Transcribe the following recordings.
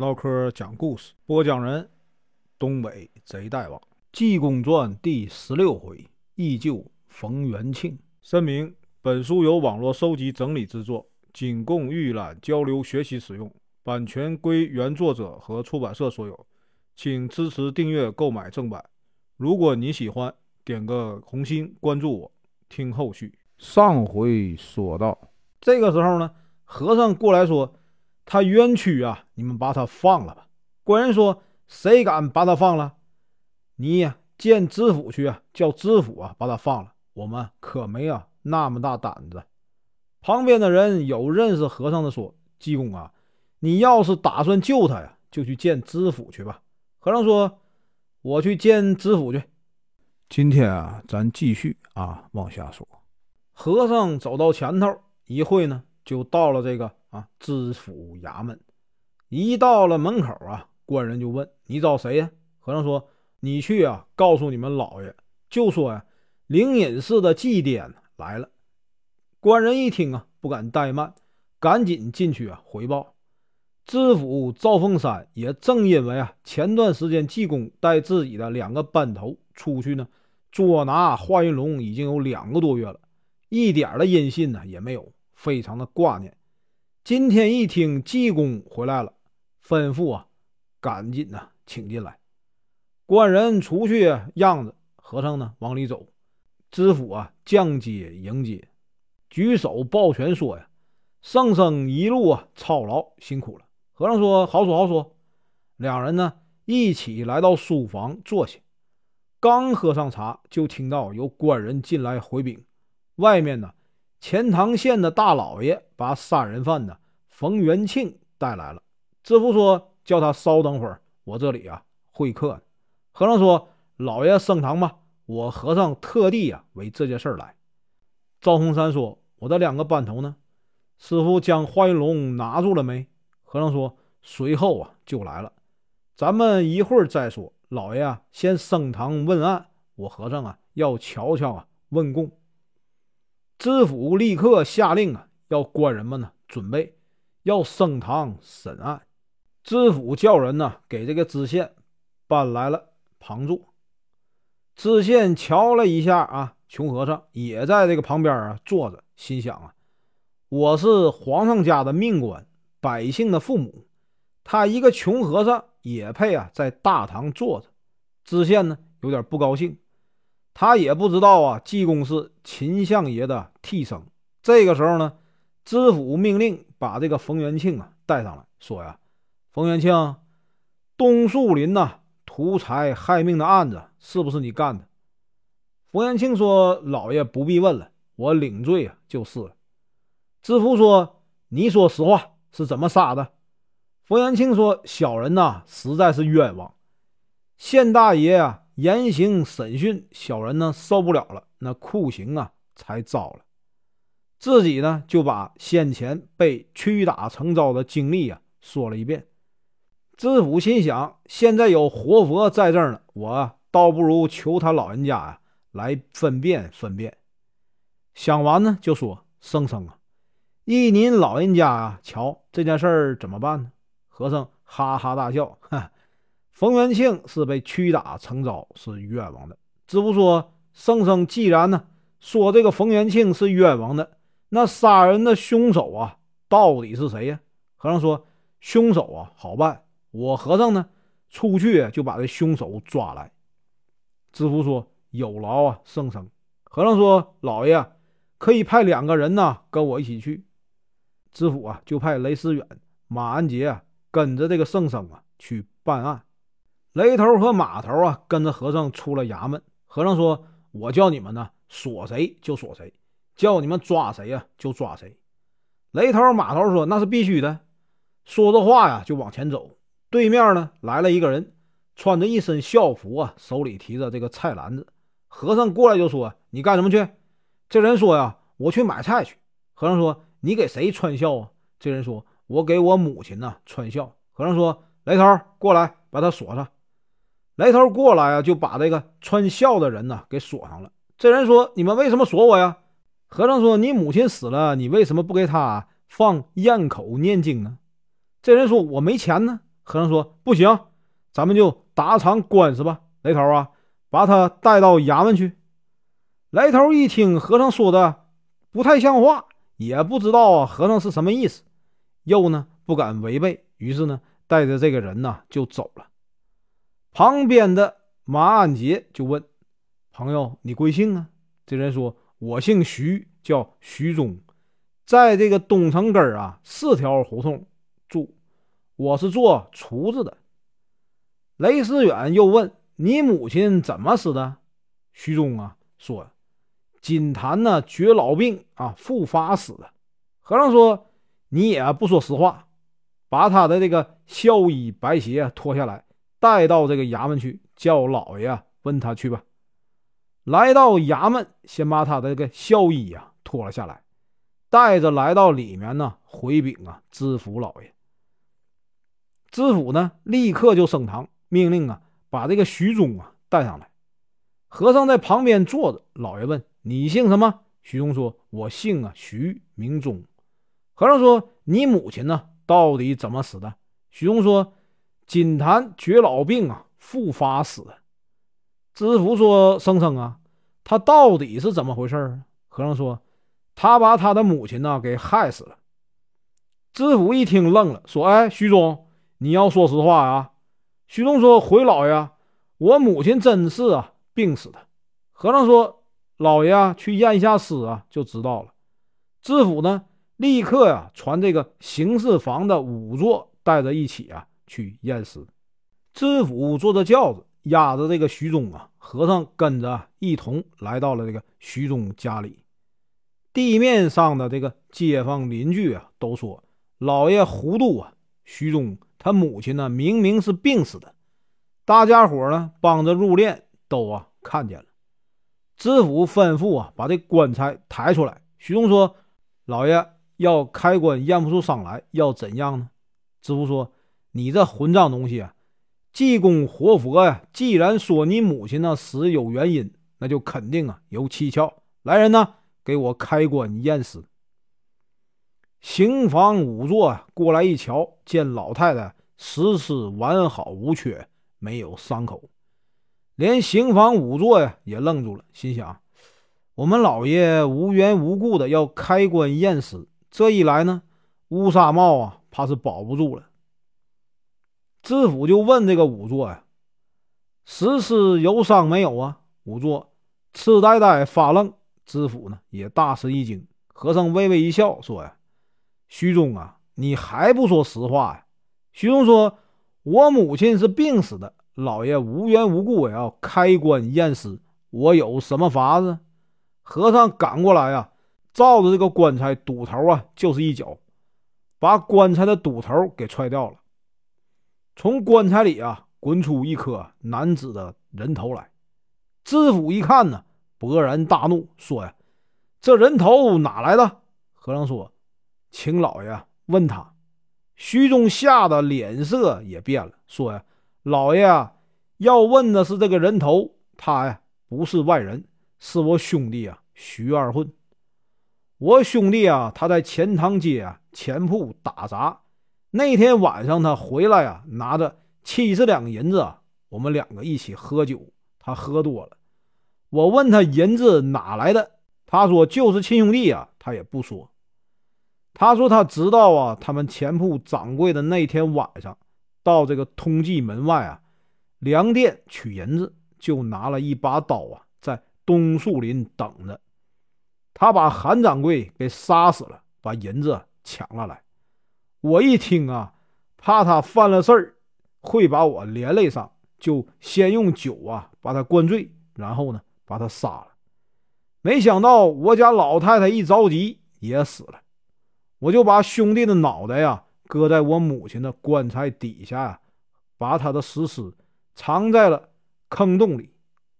唠嗑讲故事，播讲人：东北贼大王，《济公传》第十六回，忆旧逢元庆。声明：本书由网络收集整理制作，仅供预览、交流、学习使用，版权归原作者和出版社所有，请支持订阅、购买正版。如果你喜欢，点个红心，关注我，听后续。上回说到，这个时候呢，和尚过来说。他冤屈啊！你们把他放了吧。官人说：“谁敢把他放了？你呀，见知府去啊，叫知府啊把他放了。我们可没啊那么大胆子。”旁边的人有认识和尚的说：“济公啊，你要是打算救他呀，就去见知府去吧。”和尚说：“我去见知府去。”今天啊，咱继续啊往下说。和尚走到前头，一会呢，就到了这个。啊，知府衙门，一到了门口啊，官人就问：“你找谁呀？”和尚说：“你去啊，告诉你们老爷，就说呀，灵隐寺的祭奠来了。”官人一听啊，不敢怠慢，赶紧进去啊回报。知府赵凤山也正因为啊，前段时间济公带自己的两个班头出去呢，捉拿华云龙已经有两个多月了，一点的音信呢也没有，非常的挂念。今天一听济公回来了，吩咐啊，赶紧呐，请进来。官人出去样子，和尚呢往里走。知府啊降阶迎接，举手抱拳说呀：“圣僧一路啊操劳辛苦了。”和尚说：“好说好说。”两人呢一起来到书房坐下，刚喝上茶，就听到有官人进来回禀，外面呢。钱塘县的大老爷把杀人犯呢冯元庆带来了。知府说：“叫他稍等会儿，我这里啊会客。”和尚说：“老爷升堂吧，我和尚特地啊为这件事来。”赵洪山说：“我的两个班头呢？师傅将花云龙拿住了没？”和尚说：“随后啊就来了，咱们一会儿再说。老爷啊，先升堂问案，我和尚啊要瞧瞧啊问供。”知府立刻下令啊，要官人们呢准备，要升堂审案。知府叫人呢给这个知县搬来了旁座。知县瞧了一下啊，穷和尚也在这个旁边啊坐着，心想啊，我是皇上家的命官，百姓的父母，他一个穷和尚也配啊在大堂坐着。知县呢有点不高兴。他也不知道啊，济公是秦相爷的替身。这个时候呢，知府命令把这个冯元庆啊带上来，说呀：“冯元庆，东树林呐图财害命的案子是不是你干的？”冯元庆说：“老爷不必问了，我领罪啊就是了。”知府说：“你说实话，是怎么杀的？”冯元庆说：“小人呐，实在是冤枉，县大爷啊。”严刑审讯，小人呢受不了了，那酷刑啊才招了。自己呢就把先前被屈打成招的经历啊说了一遍。知府心想：现在有活佛在这儿呢，我倒不如求他老人家呀来分辨分辨。想完呢，就说：“圣僧啊，依您老人家啊，瞧这件事儿怎么办呢？”和尚哈哈大笑，哈。冯元庆是被屈打成招，是冤枉的。知府说：“圣僧既然呢说这个冯元庆是冤枉的，那杀人的凶手啊，到底是谁呀？”和尚说：“凶手啊，好办，我和尚呢出去就把这凶手抓来。”知府说：“有劳啊，圣僧。”和尚说：“老爷可以派两个人呢跟我一起去。”知府啊就派雷思远、马安杰啊跟着这个圣僧啊去办案。雷头和马头啊，跟着和尚出了衙门。和尚说：“我叫你们呢，锁谁就锁谁，叫你们抓谁呀就抓谁。”雷头、马头说：“那是必须的。”说着话呀，就往前走。对面呢，来了一个人，穿着一身校服啊，手里提着这个菜篮子。和尚过来就说：“你干什么去？”这人说：“呀，我去买菜去。”和尚说：“你给谁穿孝啊？”这人说：“我给我母亲呢穿孝。”和尚说：“雷头，过来，把他锁上。”来头过来啊，就把这个穿孝的人呢给锁上了。这人说：“你们为什么锁我呀？”和尚说：“你母亲死了，你为什么不给他放咽口念经呢？”这人说：“我没钱呢。”和尚说：“不行，咱们就打场官司吧。雷头啊，把他带到衙门去。”雷头一听和尚说的不太像话，也不知道啊和尚是什么意思，又呢不敢违背，于是呢带着这个人呢就走了。旁边的马安杰就问：“朋友，你贵姓啊？”这人说：“我姓徐，叫徐忠，在这个东城根儿啊四条胡同住，我是做厨子的。”雷思远又问：“你母亲怎么死的？”徐忠啊说。金坛呢，绝老病啊，复发死的。和尚说：“你也不说实话，把他的这个孝衣白鞋脱下来，带到这个衙门去，叫老爷问他去吧。”来到衙门，先把他的这个孝衣啊脱了下来，带着来到里面呢，回禀啊知府老爷。知府呢，立刻就升堂，命令啊把这个徐忠啊带上来。和尚在旁边坐着，老爷问。你姓什么？徐忠说：“我姓啊，徐，名忠。”和尚说：“你母亲呢？到底怎么死的？”徐忠说：“金坛绝老病啊，复发死。”知府说：“生生啊，他到底是怎么回事？”和尚说：“他把他的母亲呢给害死了。”知府一听愣了，说：“哎，徐忠，你要说实话啊！”徐忠说：“回老爷，我母亲真是啊病死的。”和尚说。老爷啊，去验一下尸啊，就知道了。知府呢，立刻呀传这个刑事房的仵作带着一起啊去验尸。知府坐着轿子，押着这个徐忠啊，和尚跟着一同来到了这个徐忠家里。地面上的这个街坊邻居啊，都说老爷糊涂啊。徐忠他母亲呢，明明是病死的。大家伙呢，帮着入殓，都啊看见了。知府吩咐啊，把这棺材抬出来。徐忠说：“老爷要开棺验不出伤来，要怎样呢？”知府说：“你这混账东西啊！济公活佛呀，既然说你母亲呢死有原因，那就肯定啊有蹊跷。来人呐，给我开棺验尸。”刑房仵作啊过来一瞧，见老太太尸尸完好无缺，没有伤口。连刑房仵作呀也愣住了，心想：我们老爷无缘无故的要开棺验尸，这一来呢，乌纱帽啊怕是保不住了。知府就问这个仵作呀：“实施有伤没有啊？”仵作痴呆呆发愣。知府呢也大吃一惊，和尚微微一笑说：“呀，徐忠啊，你还不说实话呀？”徐忠说：“我母亲是病死的。”老爷无缘无故也要开棺验尸，我有什么法子？和尚赶过来呀，照着这个棺材堵头啊，就是一脚，把棺材的堵头给踹掉了。从棺材里啊，滚出一颗男子的人头来。知府一看呢，勃然大怒，说呀：“这人头哪来的？”和尚说：“请老爷问他。”徐忠吓得脸色也变了，说呀。老爷啊，要问的是这个人头，他呀不是外人，是我兄弟啊，徐二混。我兄弟啊，他在钱塘街啊钱铺打杂，那天晚上他回来啊，拿着七十两银子啊，我们两个一起喝酒，他喝多了，我问他银子哪来的，他说就是亲兄弟啊，他也不说。他说他知道啊，他们钱铺掌柜的那天晚上。到这个通济门外啊，粮店取银子，就拿了一把刀啊，在东树林等着。他把韩掌柜给杀死了，把银子抢了来。我一听啊，怕他犯了事儿，会把我连累上，就先用酒啊把他灌醉，然后呢把他杀了。没想到我家老太太一着急也死了，我就把兄弟的脑袋呀。搁在我母亲的棺材底下呀，把他的尸尸藏在了坑洞里。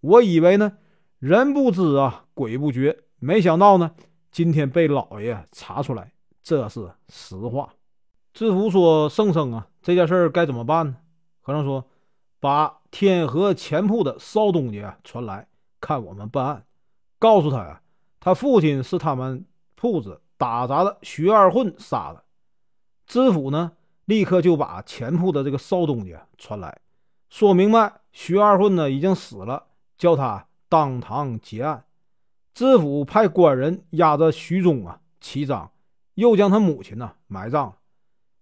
我以为呢，人不知啊，鬼不觉。没想到呢，今天被老爷查出来，这是实话。知府说：“圣僧啊，这件事儿该怎么办呢？”和尚说：“把天河前铺的少东家传来，看我们办案。告诉他呀，他父亲是他们铺子打杂的徐二混杀的。”知府呢，立刻就把前铺的这个少东家传来，说明白徐二混呢已经死了，叫他当堂结案。知府派官人押着徐忠啊齐章，又将他母亲呢埋葬。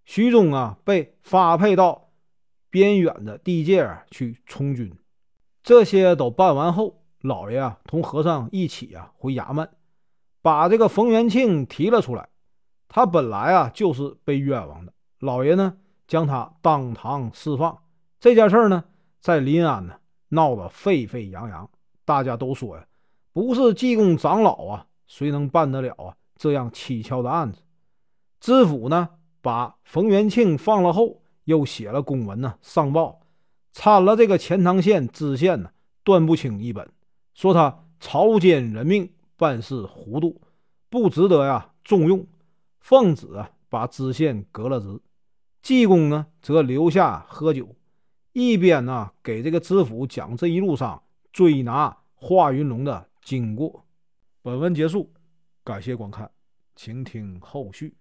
徐忠啊被发配到边远的地界去充军。这些都办完后，老爷啊同和尚一起啊回衙门，把这个冯元庆提了出来。他本来啊就是被冤枉的。老爷呢，将他当堂释放。这件事呢，在临安呢闹得沸沸扬扬。大家都说呀，不是济公长老啊，谁能办得了啊这样蹊跷的案子？知府呢，把冯元庆放了后，又写了公文呢，上报参了这个钱塘县知县呢段不清一本，说他草菅人命，办事糊涂，不值得呀重用。奉旨啊，把知县革了职。济公呢，则留下喝酒，一边呢给这个知府讲这一路上追拿华云龙的经过。本文结束，感谢观看，请听后续。